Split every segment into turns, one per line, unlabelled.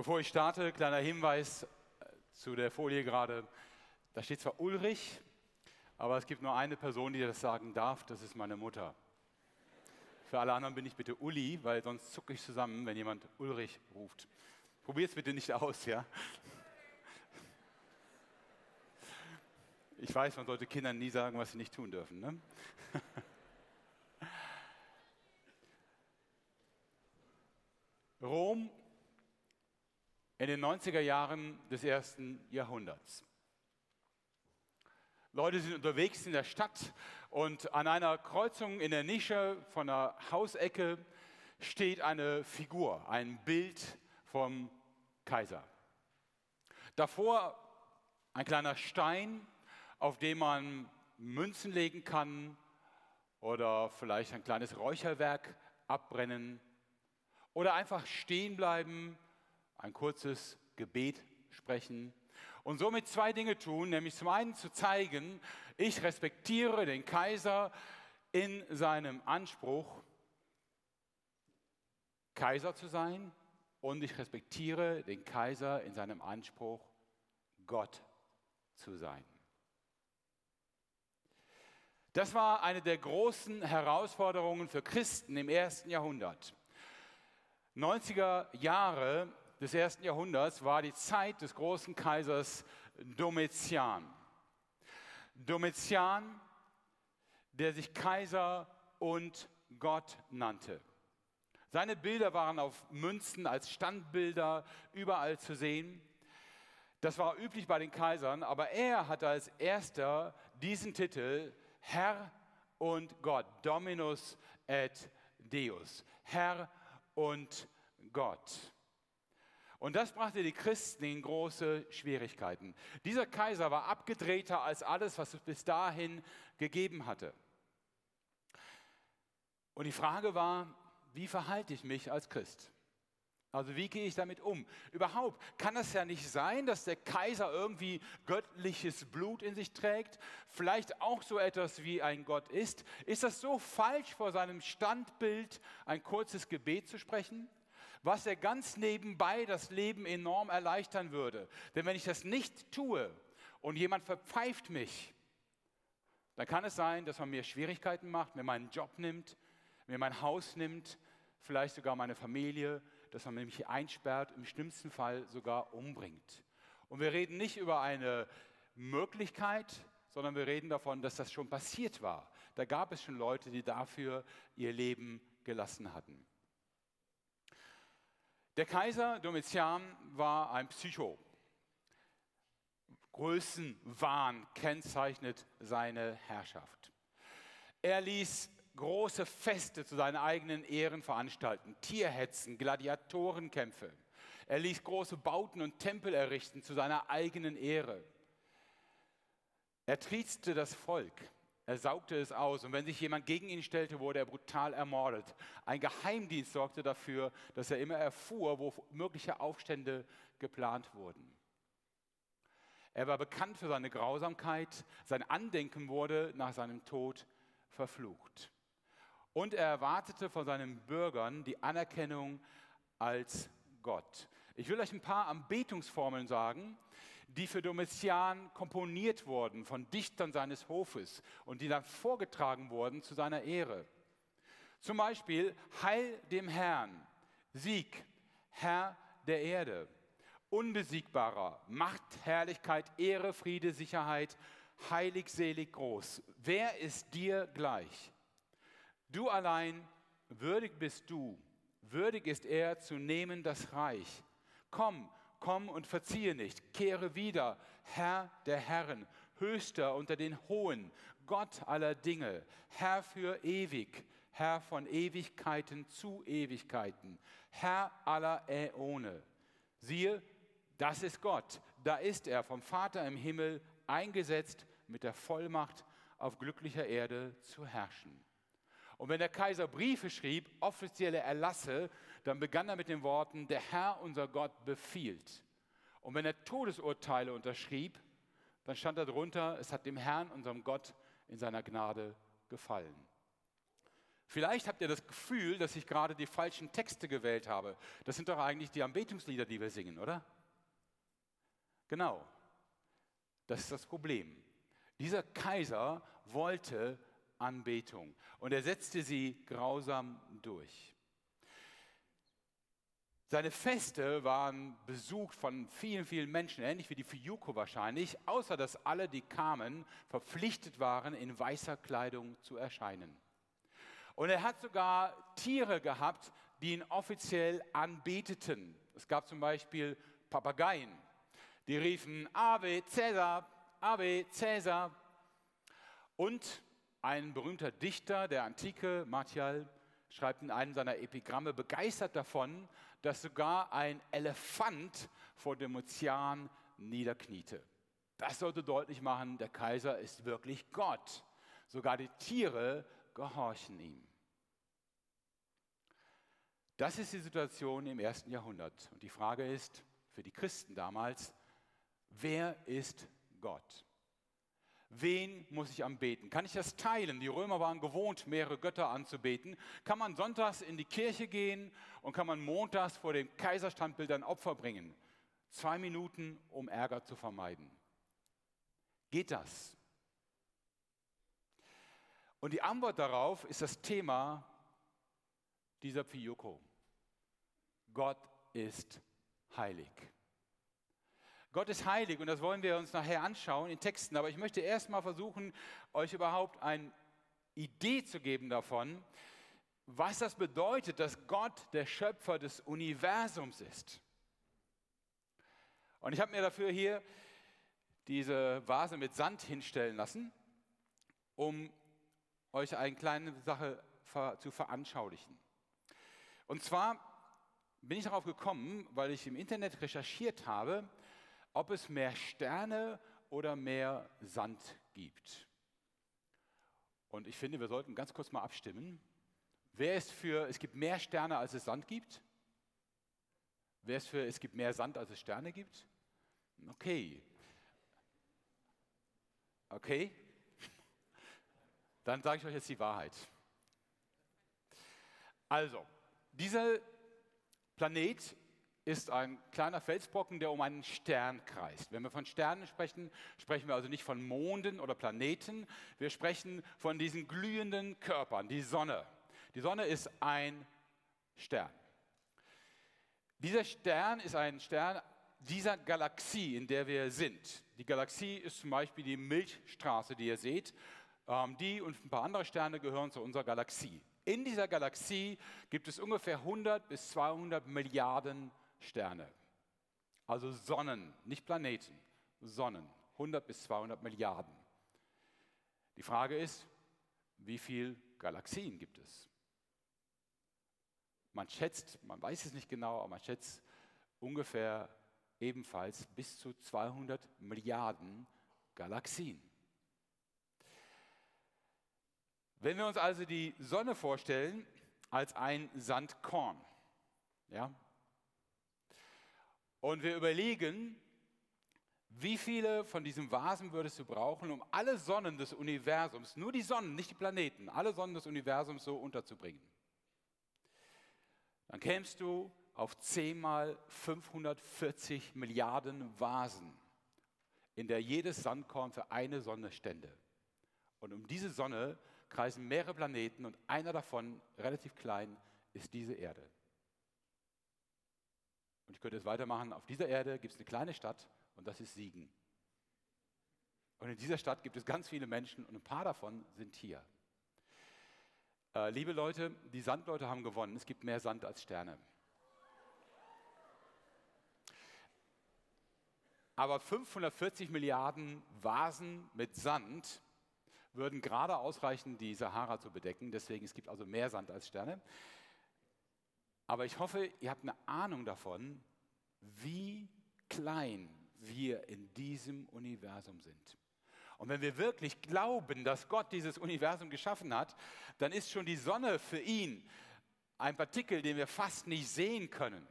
Bevor ich starte, kleiner Hinweis äh, zu der Folie gerade. Da steht zwar Ulrich, aber es gibt nur eine Person, die das sagen darf, das ist meine Mutter. Für alle anderen bin ich bitte Uli, weil sonst zucke ich zusammen, wenn jemand Ulrich ruft. Probiert es bitte nicht aus, ja? Ich weiß, man sollte Kindern nie sagen, was sie nicht tun dürfen. Ne? Rom in den 90er Jahren des ersten Jahrhunderts. Leute sind unterwegs in der Stadt und an einer Kreuzung in der Nische von der Hausecke steht eine Figur, ein Bild vom Kaiser. Davor ein kleiner Stein, auf dem man Münzen legen kann oder vielleicht ein kleines Räucherwerk abbrennen oder einfach stehen bleiben ein kurzes Gebet sprechen und somit zwei Dinge tun, nämlich zum einen zu zeigen, ich respektiere den Kaiser in seinem Anspruch, Kaiser zu sein und ich respektiere den Kaiser in seinem Anspruch, Gott zu sein. Das war eine der großen Herausforderungen für Christen im ersten Jahrhundert. 90er Jahre des ersten Jahrhunderts war die Zeit des großen Kaisers Domitian. Domitian, der sich Kaiser und Gott nannte. Seine Bilder waren auf Münzen als Standbilder überall zu sehen. Das war üblich bei den Kaisern, aber er hatte als erster diesen Titel Herr und Gott, Dominus et Deus, Herr und Gott. Und das brachte die Christen in große Schwierigkeiten. Dieser Kaiser war abgedrehter als alles, was es bis dahin gegeben hatte. Und die Frage war, wie verhalte ich mich als Christ? Also wie gehe ich damit um? Überhaupt kann es ja nicht sein, dass der Kaiser irgendwie göttliches Blut in sich trägt, vielleicht auch so etwas wie ein Gott ist. Ist das so falsch, vor seinem Standbild ein kurzes Gebet zu sprechen? Was er ganz nebenbei das Leben enorm erleichtern würde. Denn wenn ich das nicht tue und jemand verpfeift mich, dann kann es sein, dass man mir Schwierigkeiten macht, mir meinen Job nimmt, mir mein Haus nimmt, vielleicht sogar meine Familie, dass man mich einsperrt, im schlimmsten Fall sogar umbringt. Und wir reden nicht über eine Möglichkeit, sondern wir reden davon, dass das schon passiert war. Da gab es schon Leute, die dafür ihr Leben gelassen hatten. Der Kaiser Domitian war ein Psycho. Größenwahn kennzeichnet seine Herrschaft. Er ließ große Feste zu seinen eigenen Ehren veranstalten, Tierhetzen, Gladiatorenkämpfe. Er ließ große Bauten und Tempel errichten zu seiner eigenen Ehre. Er triezte das Volk. Er saugte es aus und wenn sich jemand gegen ihn stellte, wurde er brutal ermordet. Ein Geheimdienst sorgte dafür, dass er immer erfuhr, wo mögliche Aufstände geplant wurden. Er war bekannt für seine Grausamkeit. Sein Andenken wurde nach seinem Tod verflucht. Und er erwartete von seinen Bürgern die Anerkennung als Gott. Ich will euch ein paar Anbetungsformeln sagen, die für Domitian komponiert wurden von Dichtern seines Hofes und die dann vorgetragen wurden zu seiner Ehre. Zum Beispiel Heil dem Herrn, Sieg, Herr der Erde, unbesiegbarer, Macht, Herrlichkeit, Ehre, Friede, Sicherheit, heilig, selig, groß. Wer ist dir gleich? Du allein, würdig bist du, würdig ist er zu nehmen das Reich. Komm, komm und verziehe nicht, kehre wieder, Herr der Herren, höchster unter den Hohen, Gott aller Dinge, Herr für ewig, Herr von Ewigkeiten zu Ewigkeiten, Herr aller Äone. Siehe, das ist Gott, da ist er vom Vater im Himmel eingesetzt mit der Vollmacht auf glücklicher Erde zu herrschen. Und wenn der Kaiser Briefe schrieb, offizielle Erlasse, dann begann er mit den Worten, der Herr unser Gott befiehlt. Und wenn er Todesurteile unterschrieb, dann stand darunter, es hat dem Herrn, unserem Gott, in seiner Gnade gefallen. Vielleicht habt ihr das Gefühl, dass ich gerade die falschen Texte gewählt habe. Das sind doch eigentlich die Anbetungslieder, die wir singen, oder? Genau. Das ist das Problem. Dieser Kaiser wollte Anbetung und er setzte sie grausam durch. Seine Feste waren besucht von vielen, vielen Menschen, ähnlich wie die Fiyuko wahrscheinlich, außer dass alle, die kamen, verpflichtet waren, in weißer Kleidung zu erscheinen. Und er hat sogar Tiere gehabt, die ihn offiziell anbeteten. Es gab zum Beispiel Papageien, die riefen Ave Caesar, Ave Caesar. Und ein berühmter Dichter der Antike, Martial, schreibt in einem seiner Epigramme begeistert davon, dass sogar ein Elefant vor dem Ozean niederkniete. Das sollte deutlich machen, der Kaiser ist wirklich Gott. Sogar die Tiere gehorchen ihm. Das ist die Situation im ersten Jahrhundert. Und die Frage ist für die Christen damals, wer ist Gott? Wen muss ich anbeten? Kann ich das teilen? Die Römer waren gewohnt, mehrere Götter anzubeten. Kann man sonntags in die Kirche gehen und kann man montags vor dem Kaiserstandbild ein Opfer bringen? Zwei Minuten, um Ärger zu vermeiden. Geht das? Und die Antwort darauf ist das Thema dieser Piyoko. Gott ist heilig. Gott ist heilig und das wollen wir uns nachher anschauen in Texten. Aber ich möchte erstmal versuchen, euch überhaupt eine Idee zu geben davon, was das bedeutet, dass Gott der Schöpfer des Universums ist. Und ich habe mir dafür hier diese Vase mit Sand hinstellen lassen, um euch eine kleine Sache zu veranschaulichen. Und zwar bin ich darauf gekommen, weil ich im Internet recherchiert habe, ob es mehr Sterne oder mehr Sand gibt. Und ich finde, wir sollten ganz kurz mal abstimmen. Wer ist für, es gibt mehr Sterne, als es Sand gibt? Wer ist für, es gibt mehr Sand, als es Sterne gibt? Okay. Okay. Dann sage ich euch jetzt die Wahrheit. Also, dieser Planet ist ein kleiner Felsbrocken, der um einen Stern kreist. Wenn wir von Sternen sprechen, sprechen wir also nicht von Monden oder Planeten, wir sprechen von diesen glühenden Körpern, die Sonne. Die Sonne ist ein Stern. Dieser Stern ist ein Stern dieser Galaxie, in der wir sind. Die Galaxie ist zum Beispiel die Milchstraße, die ihr seht. Ähm, die und ein paar andere Sterne gehören zu unserer Galaxie. In dieser Galaxie gibt es ungefähr 100 bis 200 Milliarden Sterne. Also Sonnen, nicht Planeten, Sonnen. 100 bis 200 Milliarden. Die Frage ist, wie viele Galaxien gibt es? Man schätzt, man weiß es nicht genau, aber man schätzt ungefähr ebenfalls bis zu 200 Milliarden Galaxien. Wenn wir uns also die Sonne vorstellen als ein Sandkorn, ja, und wir überlegen, wie viele von diesen Vasen würdest du brauchen, um alle Sonnen des Universums, nur die Sonnen, nicht die Planeten, alle Sonnen des Universums so unterzubringen. Dann kämst du auf 10 mal 540 Milliarden Vasen, in der jedes Sandkorn für eine Sonne stände. Und um diese Sonne kreisen mehrere Planeten und einer davon, relativ klein, ist diese Erde. Und ich könnte es weitermachen. Auf dieser Erde gibt es eine kleine Stadt und das ist Siegen. Und in dieser Stadt gibt es ganz viele Menschen und ein paar davon sind hier. Äh, liebe Leute, die Sandleute haben gewonnen. Es gibt mehr Sand als Sterne. Aber 540 Milliarden Vasen mit Sand würden gerade ausreichen, die Sahara zu bedecken. Deswegen es gibt also mehr Sand als Sterne. Aber ich hoffe, ihr habt eine Ahnung davon, wie klein wir in diesem Universum sind. Und wenn wir wirklich glauben, dass Gott dieses Universum geschaffen hat, dann ist schon die Sonne für ihn ein Partikel, den wir fast nicht sehen können.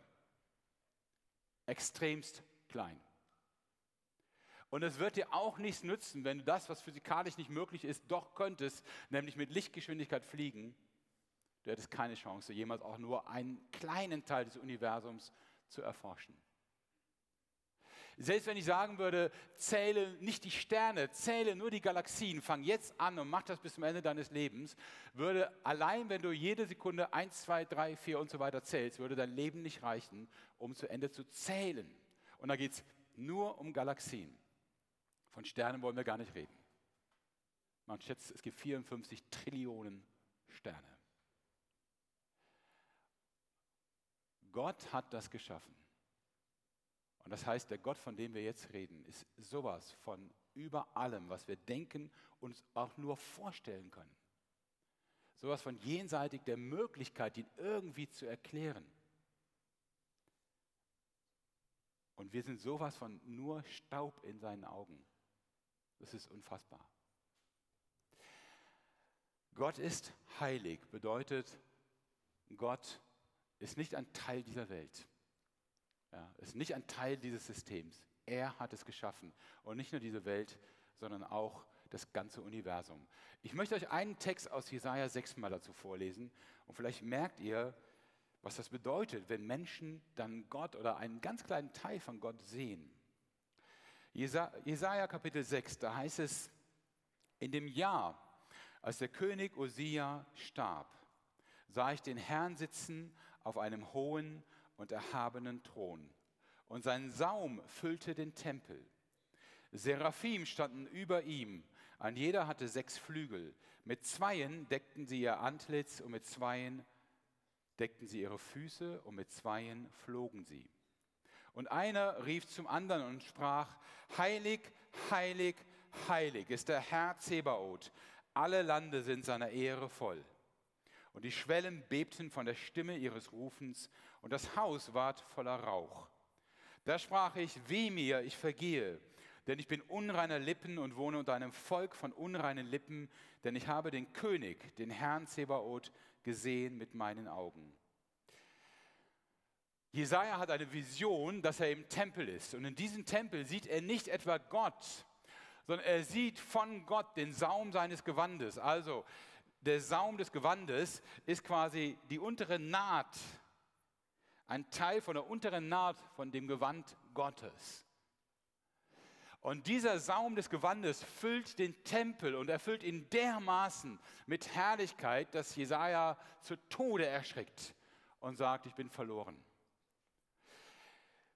Extremst klein. Und es wird dir auch nichts nützen, wenn du das, was physikalisch nicht möglich ist, doch könntest, nämlich mit Lichtgeschwindigkeit fliegen Du hättest keine Chance, jemals auch nur einen kleinen Teil des Universums zu erforschen. Selbst wenn ich sagen würde, zähle nicht die Sterne, zähle nur die Galaxien, fang jetzt an und mach das bis zum Ende deines Lebens, würde allein, wenn du jede Sekunde 1, 2, 3, 4 und so weiter zählst, würde dein Leben nicht reichen, um zu Ende zu zählen. Und da geht es nur um Galaxien. Von Sternen wollen wir gar nicht reden. Man schätzt, es gibt 54 Trillionen Sterne. Gott hat das geschaffen. Und das heißt, der Gott, von dem wir jetzt reden, ist sowas von über allem, was wir denken und uns auch nur vorstellen können. Sowas von jenseitig der Möglichkeit, ihn irgendwie zu erklären. Und wir sind sowas von nur Staub in seinen Augen. Das ist unfassbar. Gott ist heilig, bedeutet, Gott ist nicht ein Teil dieser Welt. Ja, ist nicht ein Teil dieses Systems. Er hat es geschaffen. Und nicht nur diese Welt, sondern auch das ganze Universum. Ich möchte euch einen Text aus Jesaja 6 mal dazu vorlesen. Und vielleicht merkt ihr, was das bedeutet, wenn Menschen dann Gott oder einen ganz kleinen Teil von Gott sehen. Jesaja Kapitel 6, da heißt es, in dem Jahr, als der König Osia starb, sah ich den Herrn sitzen auf einem hohen und erhabenen Thron. Und sein Saum füllte den Tempel. Seraphim standen über ihm, ein jeder hatte sechs Flügel. Mit zweien deckten sie ihr Antlitz und mit zweien deckten sie ihre Füße und mit zweien flogen sie. Und einer rief zum anderen und sprach, Heilig, heilig, heilig ist der Herr Zebaoth. Alle Lande sind seiner Ehre voll. Und die Schwellen bebten von der Stimme ihres Rufens, und das Haus ward voller Rauch. Da sprach ich, weh mir, ich vergehe, denn ich bin unreiner Lippen und wohne unter einem Volk von unreinen Lippen, denn ich habe den König, den Herrn Zebaoth, gesehen mit meinen Augen. Jesaja hat eine Vision, dass er im Tempel ist. Und in diesem Tempel sieht er nicht etwa Gott, sondern er sieht von Gott den Saum seines Gewandes. Also der Saum des Gewandes ist quasi die untere Naht ein Teil von der unteren Naht von dem Gewand Gottes. Und dieser Saum des Gewandes füllt den Tempel und erfüllt ihn dermaßen mit Herrlichkeit, dass Jesaja zu Tode erschreckt und sagt: Ich bin verloren.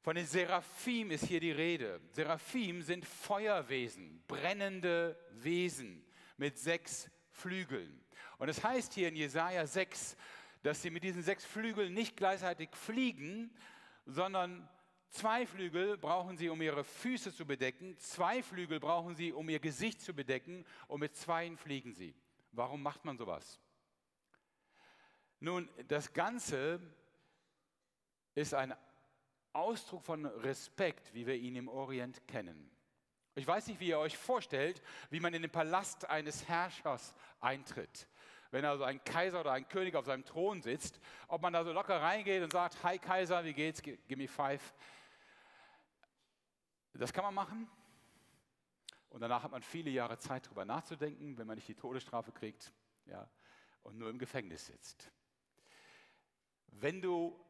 Von den Seraphim ist hier die Rede. Seraphim sind Feuerwesen, brennende Wesen mit sechs Flügeln. Und es heißt hier in Jesaja 6, dass sie mit diesen sechs Flügeln nicht gleichzeitig fliegen, sondern zwei Flügel brauchen sie, um ihre Füße zu bedecken, zwei Flügel brauchen sie, um ihr Gesicht zu bedecken und mit zweien fliegen sie. Warum macht man sowas? Nun, das Ganze ist ein Ausdruck von Respekt, wie wir ihn im Orient kennen. Ich weiß nicht, wie ihr euch vorstellt, wie man in den Palast eines Herrschers eintritt wenn also ein Kaiser oder ein König auf seinem Thron sitzt, ob man da so locker reingeht und sagt, hi Kaiser, wie geht's, give me five. Das kann man machen. Und danach hat man viele Jahre Zeit, darüber nachzudenken, wenn man nicht die Todesstrafe kriegt ja, und nur im Gefängnis sitzt. Wenn du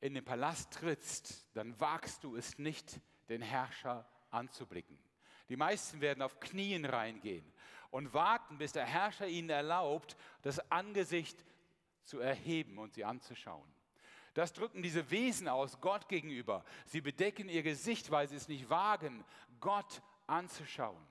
in den Palast trittst, dann wagst du es nicht, den Herrscher anzublicken. Die meisten werden auf Knien reingehen und warten, bis der Herrscher ihnen erlaubt, das Angesicht zu erheben und sie anzuschauen. Das drücken diese Wesen aus Gott gegenüber. Sie bedecken ihr Gesicht, weil sie es nicht wagen, Gott anzuschauen.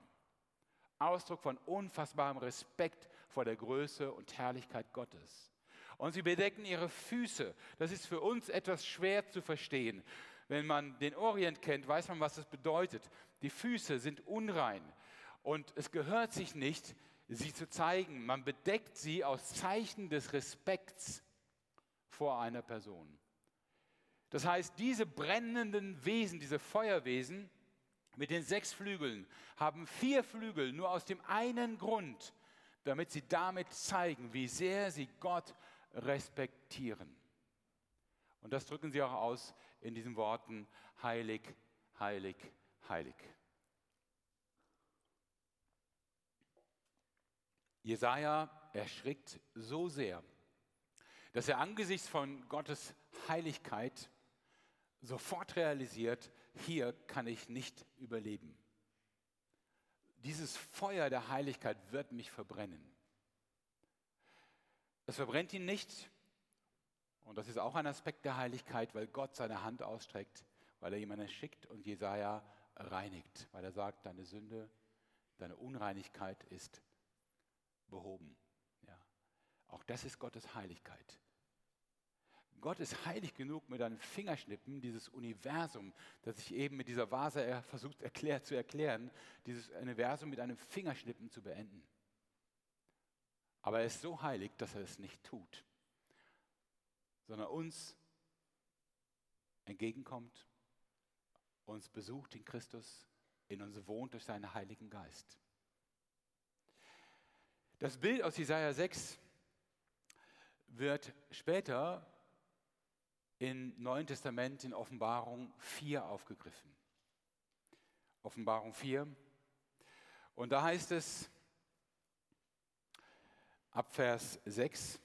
Ausdruck von unfassbarem Respekt vor der Größe und Herrlichkeit Gottes. Und sie bedecken ihre Füße. Das ist für uns etwas schwer zu verstehen. Wenn man den Orient kennt, weiß man, was das bedeutet. Die Füße sind unrein. Und es gehört sich nicht, sie zu zeigen. Man bedeckt sie aus Zeichen des Respekts vor einer Person. Das heißt, diese brennenden Wesen, diese Feuerwesen mit den sechs Flügeln, haben vier Flügel nur aus dem einen Grund, damit sie damit zeigen, wie sehr sie Gott respektieren. Und das drücken sie auch aus in diesen Worten, heilig, heilig, heilig. Jesaja erschrickt so sehr, dass er angesichts von Gottes Heiligkeit sofort realisiert, hier kann ich nicht überleben. Dieses Feuer der Heiligkeit wird mich verbrennen. Es verbrennt ihn nicht, und das ist auch ein Aspekt der Heiligkeit, weil Gott seine Hand ausstreckt, weil er jemanden schickt und Jesaja reinigt, weil er sagt, deine Sünde, deine Unreinigkeit ist behoben. Ja. Auch das ist Gottes Heiligkeit. Gott ist heilig genug, mit einem Fingerschnippen dieses Universum, das ich eben mit dieser Vase versucht erklärt, zu erklären, dieses Universum mit einem Fingerschnippen zu beenden. Aber er ist so heilig, dass er es nicht tut, sondern uns entgegenkommt, uns besucht in Christus, in uns wohnt durch seinen Heiligen Geist. Das Bild aus Jesaja 6 wird später im Neuen Testament in Offenbarung 4 aufgegriffen. Offenbarung 4. Und da heißt es ab Vers 6,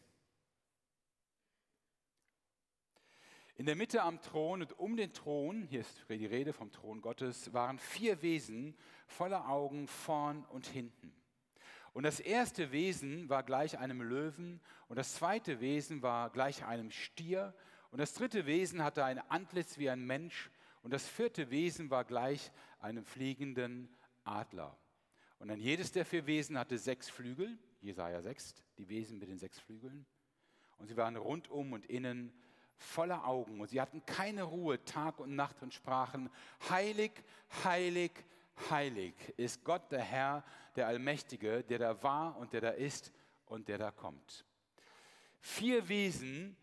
In der Mitte am Thron und um den Thron, hier ist die Rede vom Thron Gottes, waren vier Wesen voller Augen vorn und hinten. Und das erste Wesen war gleich einem Löwen und das zweite Wesen war gleich einem Stier und das dritte Wesen hatte ein Antlitz wie ein Mensch und das vierte Wesen war gleich einem fliegenden Adler. Und dann jedes der vier Wesen hatte sechs Flügel, Jesaja 6, die Wesen mit den sechs Flügeln. Und sie waren rundum und innen voller Augen und sie hatten keine Ruhe Tag und Nacht und sprachen, heilig, heilig, heilig ist Gott der Herr, der Allmächtige, der da war und der da ist und der da kommt. Vier Wesen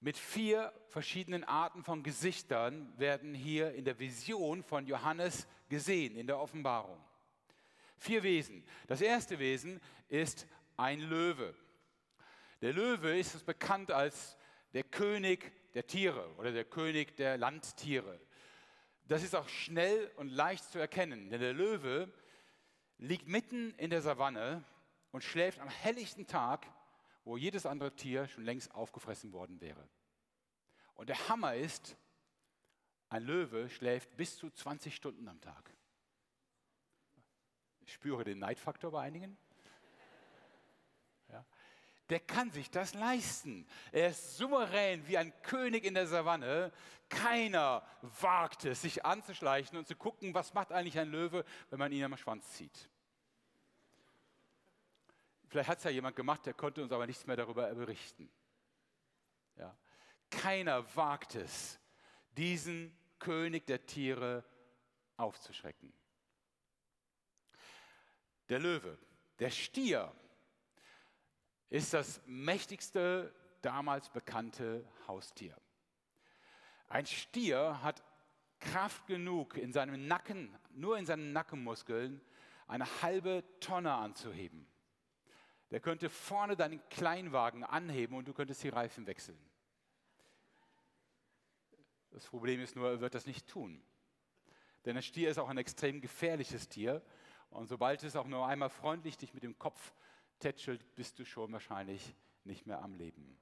mit vier verschiedenen Arten von Gesichtern werden hier in der Vision von Johannes gesehen, in der Offenbarung. Vier Wesen. Das erste Wesen ist ein Löwe. Der Löwe ist bekannt als der König der Tiere oder der König der Landtiere. Das ist auch schnell und leicht zu erkennen, denn der Löwe liegt mitten in der Savanne und schläft am helllichten Tag, wo jedes andere Tier schon längst aufgefressen worden wäre. Und der Hammer ist, ein Löwe schläft bis zu 20 Stunden am Tag. Ich spüre den Neidfaktor bei einigen der kann sich das leisten. Er ist souverän wie ein König in der Savanne. Keiner wagt es, sich anzuschleichen und zu gucken, was macht eigentlich ein Löwe, wenn man ihn am Schwanz zieht. Vielleicht hat es ja jemand gemacht, der konnte uns aber nichts mehr darüber berichten. Ja. Keiner wagt es, diesen König der Tiere aufzuschrecken. Der Löwe, der Stier, ist das mächtigste damals bekannte Haustier. Ein Stier hat Kraft genug in seinem Nacken, nur in seinen Nackenmuskeln, eine halbe Tonne anzuheben. Der könnte vorne deinen Kleinwagen anheben und du könntest die Reifen wechseln. Das Problem ist nur, er wird das nicht tun. Denn ein Stier ist auch ein extrem gefährliches Tier. Und sobald es auch nur einmal freundlich dich mit dem Kopf tätschelt, bist du schon wahrscheinlich nicht mehr am Leben.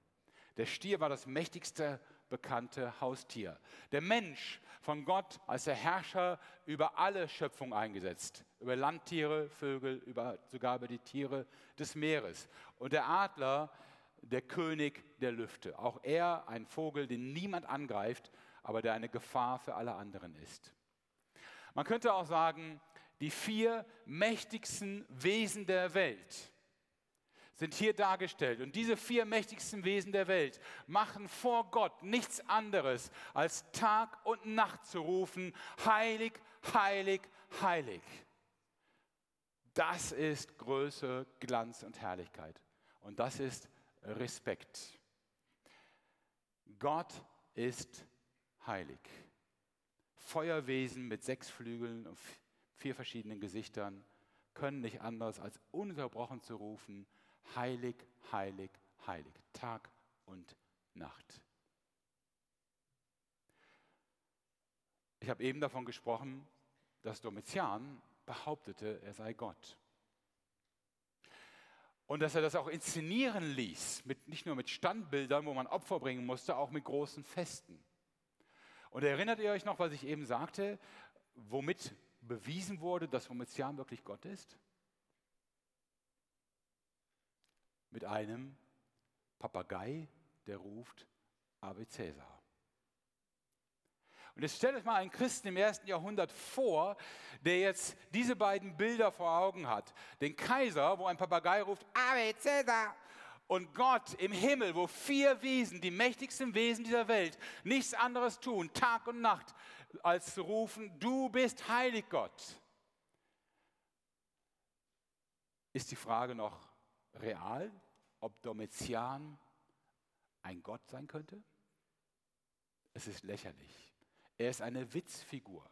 Der Stier war das mächtigste bekannte Haustier. Der Mensch von Gott als der Herrscher über alle Schöpfung eingesetzt, über Landtiere, Vögel, über, sogar über die Tiere des Meeres. Und der Adler, der König der Lüfte. Auch er ein Vogel, den niemand angreift, aber der eine Gefahr für alle anderen ist. Man könnte auch sagen, die vier mächtigsten Wesen der Welt sind hier dargestellt. Und diese vier mächtigsten Wesen der Welt machen vor Gott nichts anderes, als Tag und Nacht zu rufen, heilig, heilig, heilig. Das ist Größe, Glanz und Herrlichkeit. Und das ist Respekt. Gott ist heilig. Feuerwesen mit sechs Flügeln und vier verschiedenen Gesichtern können nicht anders als ununterbrochen zu rufen, heilig, heilig, heilig, Tag und Nacht. Ich habe eben davon gesprochen, dass Domitian behauptete, er sei Gott. Und dass er das auch inszenieren ließ, mit, nicht nur mit Standbildern, wo man Opfer bringen musste, auch mit großen Festen. Und erinnert ihr euch noch, was ich eben sagte, womit bewiesen wurde, dass Domitian wirklich Gott ist? Mit einem Papagei, der ruft Ave Caesar. Und jetzt stellt euch mal einen Christen im ersten Jahrhundert vor, der jetzt diese beiden Bilder vor Augen hat. Den Kaiser, wo ein Papagei ruft, Ave Caesar. Und Gott im Himmel, wo vier Wesen, die mächtigsten Wesen dieser Welt, nichts anderes tun, Tag und Nacht, als zu rufen, du bist heilig Gott. Ist die Frage noch real, ob Domitian ein Gott sein könnte? Es ist lächerlich. Er ist eine Witzfigur.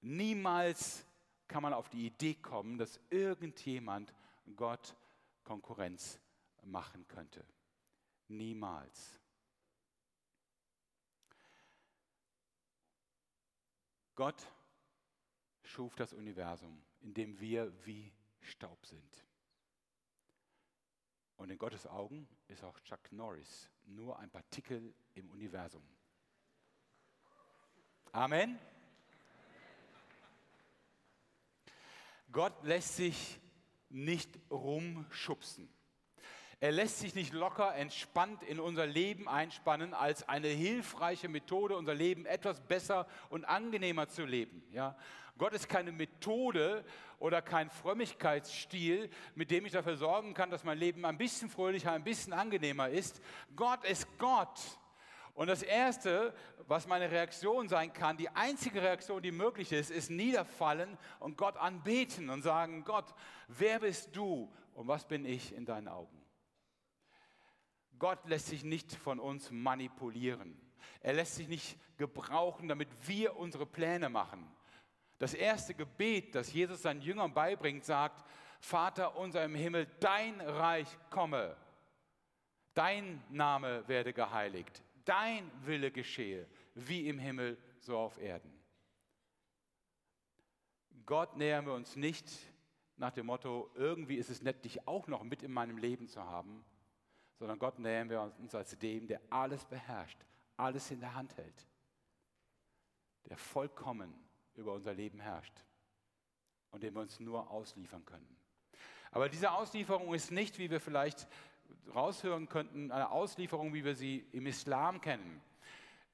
Niemals kann man auf die Idee kommen, dass irgendjemand Gott Konkurrenz machen könnte. Niemals. Gott schuf das Universum, in dem wir wie Staub sind. Und in Gottes Augen ist auch Chuck Norris nur ein Partikel im Universum. Amen. Gott lässt sich nicht rumschubsen. Er lässt sich nicht locker entspannt in unser Leben einspannen als eine hilfreiche Methode, unser Leben etwas besser und angenehmer zu leben. Ja? Gott ist keine Methode oder kein Frömmigkeitsstil, mit dem ich dafür sorgen kann, dass mein Leben ein bisschen fröhlicher, ein bisschen angenehmer ist. Gott ist Gott. Und das Erste, was meine Reaktion sein kann, die einzige Reaktion, die möglich ist, ist niederfallen und Gott anbeten und sagen, Gott, wer bist du und was bin ich in deinen Augen? Gott lässt sich nicht von uns manipulieren. Er lässt sich nicht gebrauchen, damit wir unsere Pläne machen. Das erste Gebet, das Jesus seinen Jüngern beibringt, sagt, Vater unser im Himmel, dein Reich komme, dein Name werde geheiligt, dein Wille geschehe, wie im Himmel, so auf Erden. Gott nähern wir uns nicht nach dem Motto, irgendwie ist es nett, dich auch noch mit in meinem Leben zu haben, sondern Gott nähern wir uns als dem, der alles beherrscht, alles in der Hand hält, der vollkommen über unser Leben herrscht und dem wir uns nur ausliefern können. Aber diese Auslieferung ist nicht, wie wir vielleicht raushören könnten, eine Auslieferung, wie wir sie im Islam kennen.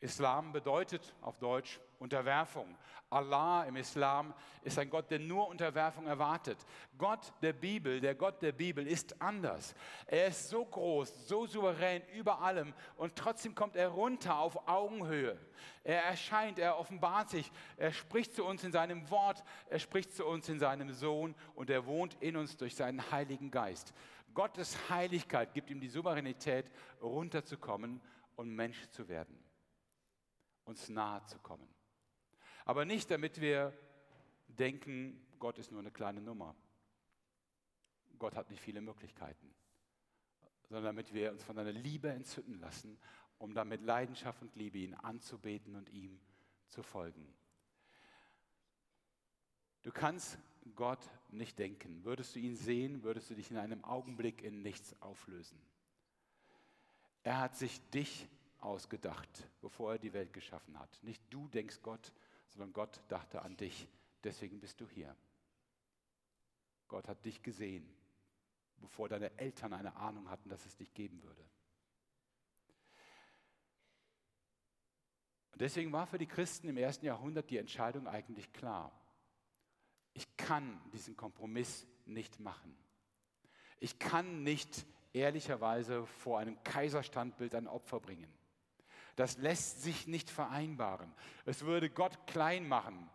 Islam bedeutet auf Deutsch Unterwerfung. Allah im Islam ist ein Gott, der nur Unterwerfung erwartet. Gott der Bibel, der Gott der Bibel ist anders. Er ist so groß, so souverän über allem und trotzdem kommt er runter auf Augenhöhe. Er erscheint, er offenbart sich, er spricht zu uns in seinem Wort, er spricht zu uns in seinem Sohn und er wohnt in uns durch seinen Heiligen Geist. Gottes Heiligkeit gibt ihm die Souveränität, runterzukommen und Mensch zu werden, uns nahe zu kommen. Aber nicht, damit wir denken, Gott ist nur eine kleine Nummer. Gott hat nicht viele Möglichkeiten, sondern damit wir uns von seiner Liebe entzünden lassen, um dann mit Leidenschaft und Liebe ihn anzubeten und ihm zu folgen. Du kannst Gott nicht denken. Würdest du ihn sehen, würdest du dich in einem Augenblick in nichts auflösen. Er hat sich dich ausgedacht, bevor er die Welt geschaffen hat. Nicht du denkst Gott, sondern Gott dachte an dich. Deswegen bist du hier. Gott hat dich gesehen, bevor deine Eltern eine Ahnung hatten, dass es dich geben würde. Und deswegen war für die Christen im ersten Jahrhundert die Entscheidung eigentlich klar. Ich kann diesen Kompromiss nicht machen. Ich kann nicht ehrlicherweise vor einem Kaiserstandbild ein Opfer bringen. Das lässt sich nicht vereinbaren. Es würde Gott klein machen.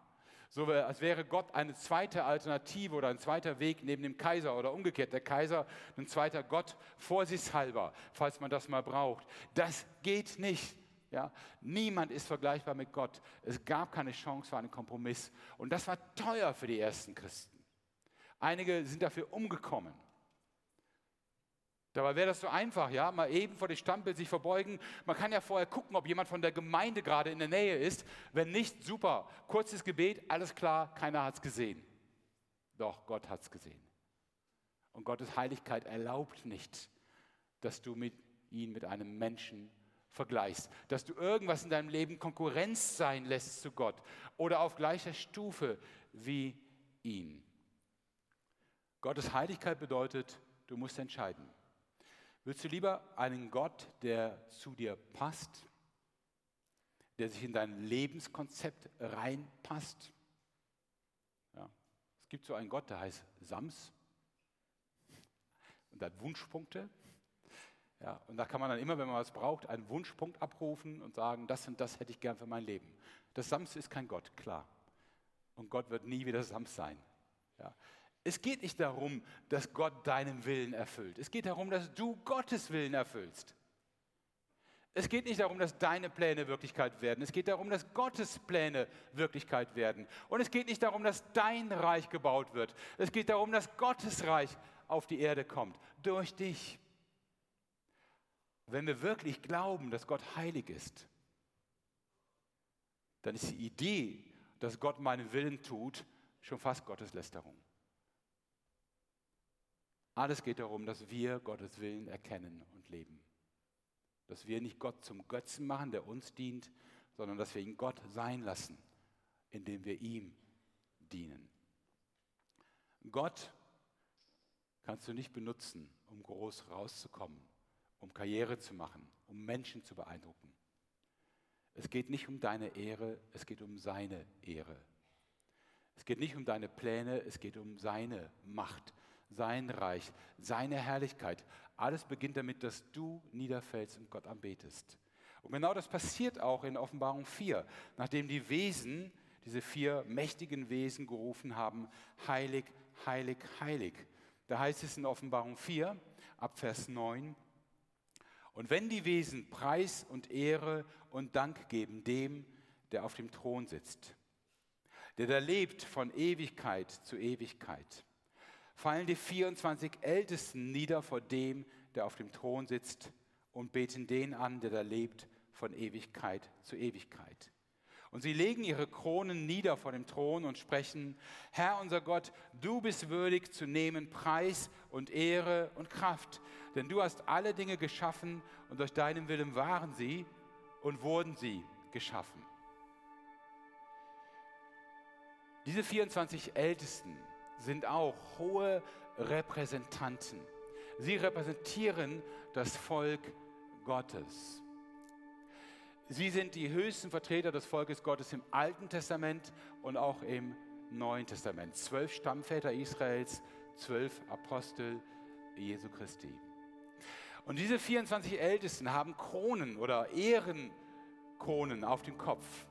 So als wäre Gott eine zweite Alternative oder ein zweiter Weg neben dem Kaiser oder umgekehrt der Kaiser ein zweiter Gott vorsichtshalber, falls man das mal braucht. Das geht nicht. Ja? Niemand ist vergleichbar mit Gott. Es gab keine Chance für einen Kompromiss. Und das war teuer für die ersten Christen. Einige sind dafür umgekommen. Dabei wäre das so einfach, ja, mal eben vor das Standbild sich verbeugen. Man kann ja vorher gucken, ob jemand von der Gemeinde gerade in der Nähe ist. Wenn nicht, super. Kurzes Gebet, alles klar, keiner hat es gesehen. Doch, Gott hat es gesehen. Und Gottes Heiligkeit erlaubt nicht, dass du mit, ihn mit einem Menschen vergleichst, dass du irgendwas in deinem Leben Konkurrenz sein lässt zu Gott oder auf gleicher Stufe wie ihn. Gottes Heiligkeit bedeutet, du musst entscheiden. Willst du lieber einen Gott, der zu dir passt, der sich in dein Lebenskonzept reinpasst? Ja. Es gibt so einen Gott, der heißt Sams und hat Wunschpunkte. Ja, und da kann man dann immer, wenn man was braucht, einen Wunschpunkt abrufen und sagen, das und das hätte ich gern für mein Leben. Das Sams ist kein Gott, klar. Und Gott wird nie wieder Sams sein. Ja. Es geht nicht darum, dass Gott deinen Willen erfüllt. Es geht darum, dass du Gottes Willen erfüllst. Es geht nicht darum, dass deine Pläne Wirklichkeit werden. Es geht darum, dass Gottes Pläne Wirklichkeit werden. Und es geht nicht darum, dass dein Reich gebaut wird. Es geht darum, dass Gottes Reich auf die Erde kommt. Durch dich. Wenn wir wirklich glauben, dass Gott heilig ist, dann ist die Idee, dass Gott meinen Willen tut, schon fast Gotteslästerung. Alles geht darum, dass wir Gottes Willen erkennen und leben. Dass wir nicht Gott zum Götzen machen, der uns dient, sondern dass wir ihn Gott sein lassen, indem wir ihm dienen. Gott kannst du nicht benutzen, um groß rauszukommen, um Karriere zu machen, um Menschen zu beeindrucken. Es geht nicht um deine Ehre, es geht um seine Ehre. Es geht nicht um deine Pläne, es geht um seine Macht, sein Reich, seine Herrlichkeit. Alles beginnt damit, dass du niederfällst und Gott anbetest. Und genau das passiert auch in Offenbarung 4, nachdem die Wesen, diese vier mächtigen Wesen gerufen haben, heilig, heilig, heilig. Da heißt es in Offenbarung 4, ab Vers 9, und wenn die Wesen Preis und Ehre und Dank geben dem, der auf dem Thron sitzt, der da lebt von Ewigkeit zu Ewigkeit, fallen die 24 Ältesten nieder vor dem, der auf dem Thron sitzt und beten den an, der da lebt von Ewigkeit zu Ewigkeit. Und sie legen ihre Kronen nieder vor dem Thron und sprechen, Herr unser Gott, du bist würdig zu nehmen Preis und Ehre und Kraft, denn du hast alle Dinge geschaffen und durch deinen Willen waren sie und wurden sie geschaffen. Diese 24 Ältesten sind auch hohe Repräsentanten. Sie repräsentieren das Volk Gottes. Sie sind die höchsten Vertreter des Volkes Gottes im Alten Testament und auch im Neuen Testament. Zwölf Stammväter Israels, zwölf Apostel Jesu Christi. Und diese 24 Ältesten haben Kronen oder Ehrenkronen auf dem Kopf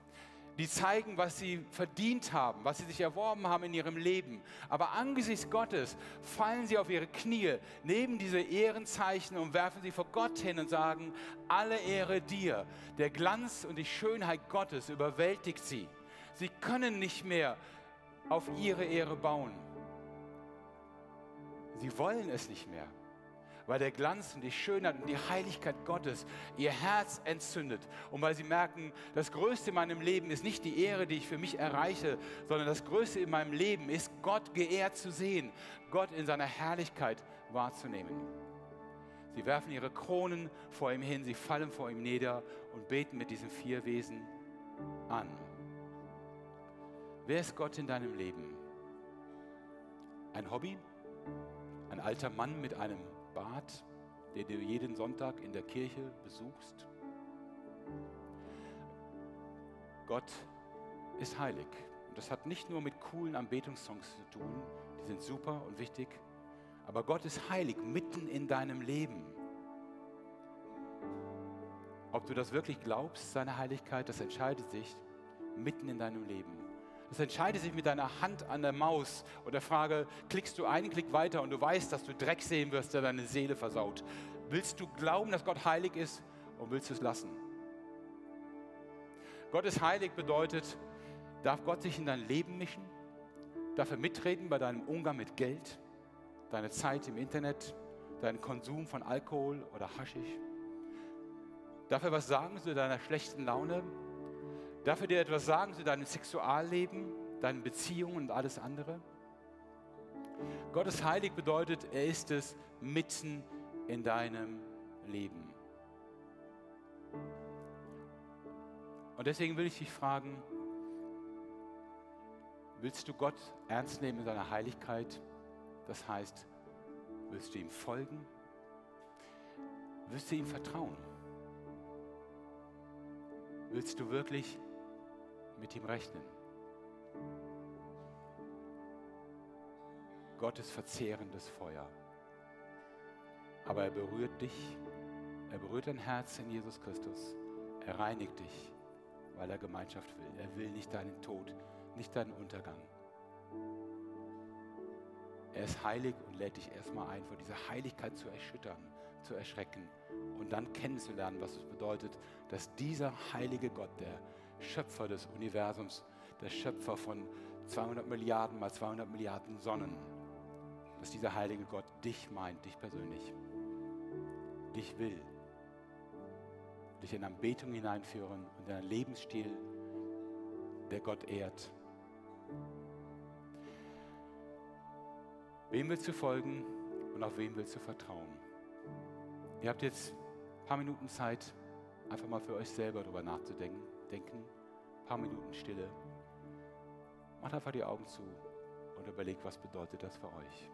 die zeigen, was sie verdient haben, was sie sich erworben haben in ihrem Leben. Aber angesichts Gottes fallen sie auf ihre Knie, nehmen diese Ehrenzeichen und werfen sie vor Gott hin und sagen, alle Ehre dir. Der Glanz und die Schönheit Gottes überwältigt sie. Sie können nicht mehr auf ihre Ehre bauen. Sie wollen es nicht mehr weil der Glanz und die Schönheit und die Heiligkeit Gottes ihr Herz entzündet und weil sie merken, das Größte in meinem Leben ist nicht die Ehre, die ich für mich erreiche, sondern das Größte in meinem Leben ist, Gott geehrt zu sehen, Gott in seiner Herrlichkeit wahrzunehmen. Sie werfen ihre Kronen vor ihm hin, sie fallen vor ihm nieder und beten mit diesen vier Wesen an. Wer ist Gott in deinem Leben? Ein Hobby? Ein alter Mann mit einem Bart, den du jeden Sonntag in der Kirche besuchst. Gott ist heilig. Und das hat nicht nur mit coolen Anbetungssongs zu tun, die sind super und wichtig, aber Gott ist heilig mitten in deinem Leben. Ob du das wirklich glaubst, seine Heiligkeit, das entscheidet sich mitten in deinem Leben. Das entscheidet sich mit deiner Hand an der Maus und der Frage, klickst du einen Klick weiter und du weißt, dass du Dreck sehen wirst, der deine Seele versaut. Willst du glauben, dass Gott heilig ist und willst du es lassen? Gott ist heilig bedeutet, darf Gott sich in dein Leben mischen? Darf er mitreden bei deinem Umgang mit Geld, deine Zeit im Internet, deinen Konsum von Alkohol oder Haschisch? Darf er was sagen zu deiner schlechten Laune, Darf er dir etwas sagen zu deinem Sexualleben, deinen Beziehungen und alles andere? Gott ist heilig bedeutet, er ist es mitten in deinem Leben. Und deswegen will ich dich fragen, willst du Gott ernst nehmen in seiner Heiligkeit? Das heißt, willst du ihm folgen? Willst du ihm vertrauen? Willst du wirklich mit ihm rechnen? Gottes verzehrendes Feuer. Aber er berührt dich, er berührt dein Herz in Jesus Christus, er reinigt dich, weil er Gemeinschaft will. Er will nicht deinen Tod, nicht deinen Untergang. Er ist heilig und lädt dich erstmal ein, vor dieser Heiligkeit zu erschüttern, zu erschrecken und dann kennenzulernen, was es bedeutet, dass dieser heilige Gott, der Schöpfer des Universums, der Schöpfer von 200 Milliarden mal 200 Milliarden Sonnen, dass dieser heilige Gott dich meint, dich persönlich, dich will, dich in Anbetung hineinführen und in einen Lebensstil, der Gott ehrt. Wem willst du folgen und auf wen willst du vertrauen? Ihr habt jetzt ein paar Minuten Zeit, einfach mal für euch selber darüber nachzudenken. Denken, ein paar Minuten Stille. Macht einfach die Augen zu und überlegt, was bedeutet das für euch.